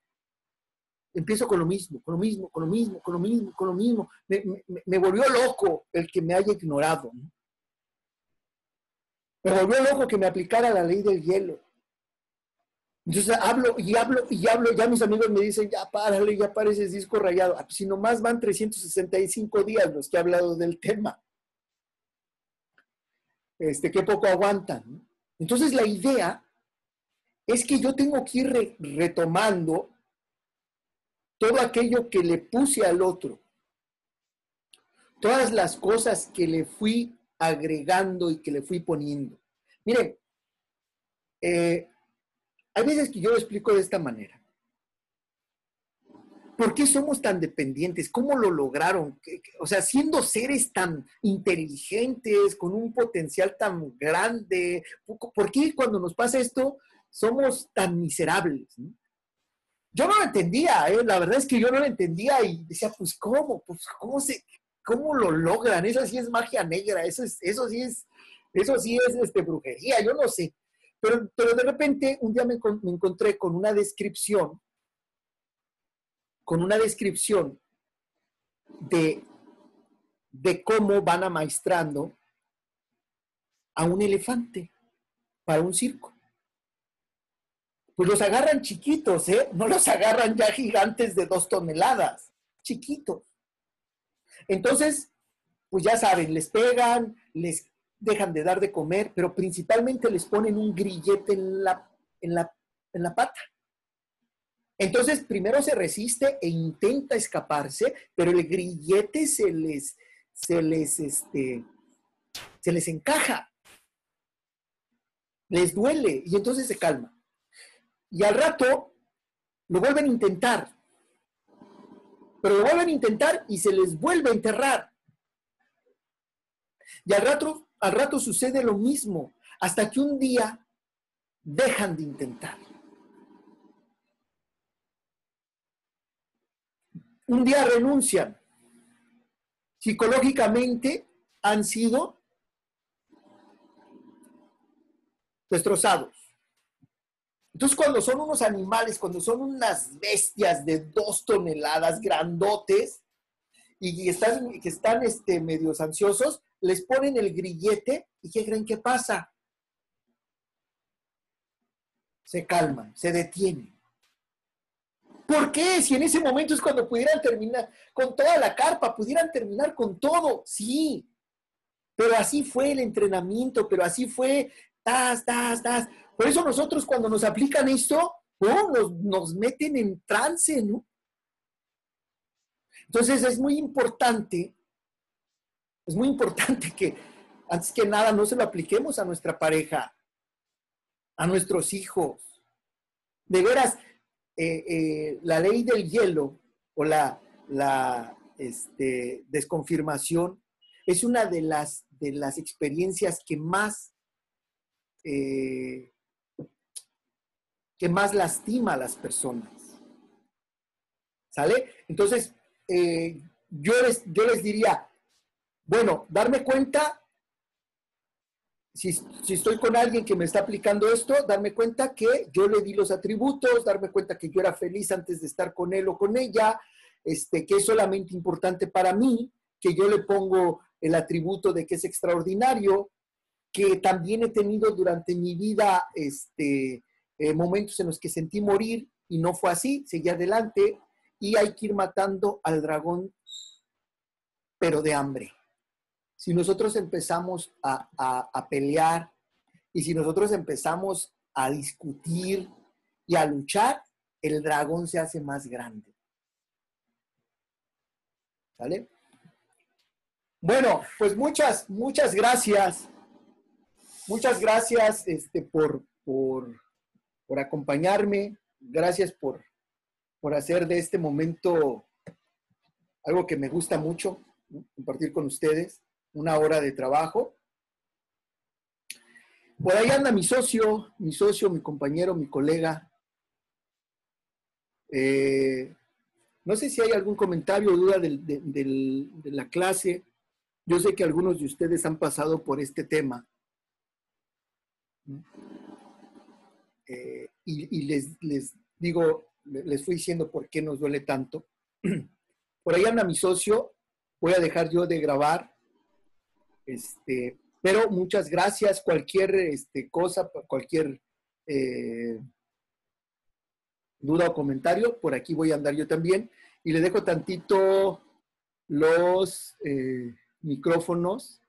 empiezo con lo mismo, con lo mismo, con lo mismo, con lo mismo, con lo mismo. Me, me volvió loco el que me haya ignorado. ¿no? Me volvió loco que me aplicara la ley del hielo. Entonces hablo y hablo y hablo, ya mis amigos me dicen, ya párale, ya pareces disco rayado. Ah, pues, si nomás van 365 días los que he hablado del tema. Este, qué poco aguantan. Entonces la idea es que yo tengo que ir retomando todo aquello que le puse al otro, todas las cosas que le fui agregando y que le fui poniendo. Miren, eh, hay veces que yo lo explico de esta manera. ¿Por qué somos tan dependientes? ¿Cómo lo lograron? O sea, siendo seres tan inteligentes, con un potencial tan grande, ¿por qué cuando nos pasa esto somos tan miserables? Yo no lo entendía, ¿eh? la verdad es que yo no lo entendía y decía, pues ¿cómo? Pues ¿cómo, se, cómo lo logran? Eso sí es magia negra, eso, es, eso sí es, eso sí es este, brujería, yo no sé. Pero, de repente un día me, me encontré con una descripción con una descripción de, de cómo van amaestrando a un elefante para un circo. Pues los agarran chiquitos, ¿eh? No los agarran ya gigantes de dos toneladas, chiquitos. Entonces, pues ya saben, les pegan, les dejan de dar de comer, pero principalmente les ponen un grillete en la, en la, en la pata. Entonces, primero se resiste e intenta escaparse, pero el grillete se les, se les, este, se les encaja. Les duele y entonces se calma. Y al rato lo vuelven a intentar. Pero lo vuelven a intentar y se les vuelve a enterrar. Y al rato, al rato sucede lo mismo, hasta que un día dejan de intentar. un día renuncian. Psicológicamente han sido destrozados. Entonces, cuando son unos animales, cuando son unas bestias de dos toneladas grandotes y están, que están este, ansiosos, les ponen el grillete y ¿qué creen que pasa? Se calman, se detienen. ¿Por qué? Si en ese momento es cuando pudieran terminar con toda la carpa, pudieran terminar con todo, sí. Pero así fue el entrenamiento, pero así fue, tas, tas, tas. Por eso nosotros cuando nos aplican esto, nos, nos meten en trance, ¿no? Entonces es muy importante, es muy importante que antes que nada no se lo apliquemos a nuestra pareja, a nuestros hijos. De veras, eh, eh, la ley del hielo o la, la este, desconfirmación es una de las, de las experiencias que más, eh, que más lastima a las personas. ¿Sale? Entonces, yo, les, yo les diría, bueno, darme cuenta si, estoy con alguien que me está aplicando esto, darme cuenta que yo le di los atributos, darme cuenta que yo era feliz antes de estar con él o con ella, este, que es solamente importante para mí, que yo le pongo el atributo de que es extraordinario, que también he tenido durante mi vida este, eh, momentos en los que sentí morir y no fue así, seguí adelante y hay que ir matando al dragón, pero de hambre si nosotros empezamos a, pelear y si nosotros empezamos a discutir y a luchar, el dragón se hace más grande. ¿Sale? Bueno, pues muchas, muchas gracias. Muchas gracias este, por, por, por acompañarme. Gracias por, por hacer de este momento algo que me gusta mucho, compartir con ustedes una hora de trabajo. Por ahí anda mi socio, mi socio, mi compañero, mi colega. Eh, no sé si hay algún comentario o duda de, la clase. Yo sé que algunos de ustedes han pasado por este tema. Eh, y, les, digo, les fui diciendo por qué nos duele tanto. Por ahí anda mi socio. Voy a dejar yo de grabar este, pero muchas gracias. Cualquier este, cosa, cualquier eh, duda o comentario, por aquí voy a andar yo también. Y le dejo tantito los eh, micrófonos